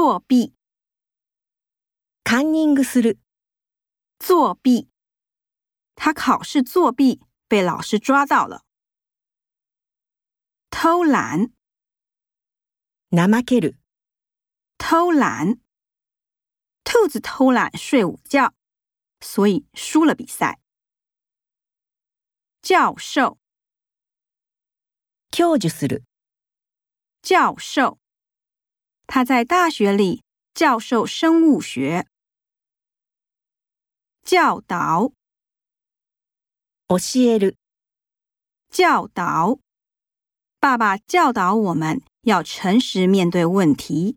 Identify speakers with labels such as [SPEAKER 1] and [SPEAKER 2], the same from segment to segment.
[SPEAKER 1] 作弊，
[SPEAKER 2] カンニングする。
[SPEAKER 1] 作弊。他考试作弊，被老师抓到了。偷懒，
[SPEAKER 2] 怠ける。
[SPEAKER 1] 偷懒。兔子偷懒睡午觉，所以输了比赛。教授，
[SPEAKER 2] 享受する。
[SPEAKER 1] 教授。 他在大学里教授生物学。教导，
[SPEAKER 2] 教える。
[SPEAKER 1] 教导。爸爸教导我们要诚实面对问题。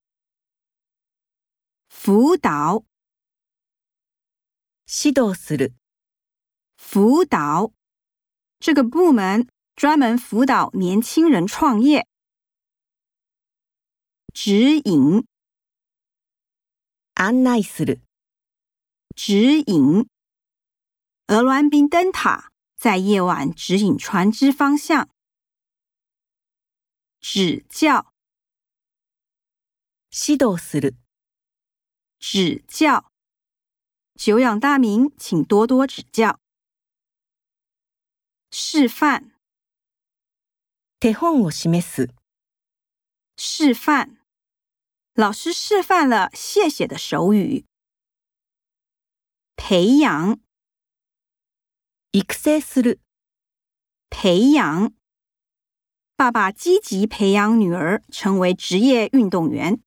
[SPEAKER 1] 辅导，
[SPEAKER 2] 指導する。
[SPEAKER 1] 辅导。这个部门专门辅导年轻人创业。 指引，
[SPEAKER 2] 案内する。
[SPEAKER 1] 指引。鹅銮鼻灯塔在夜晚指引船只方向。指教，
[SPEAKER 2] 指導する。
[SPEAKER 1] 指教。久仰大名，请多多指教。示范，
[SPEAKER 2] 手本を示す。
[SPEAKER 1] 示范。 老师示范了谢谢的手语。培养，
[SPEAKER 2] 育成する。
[SPEAKER 1] 培养。爸爸积极培养女儿成为职业运动员。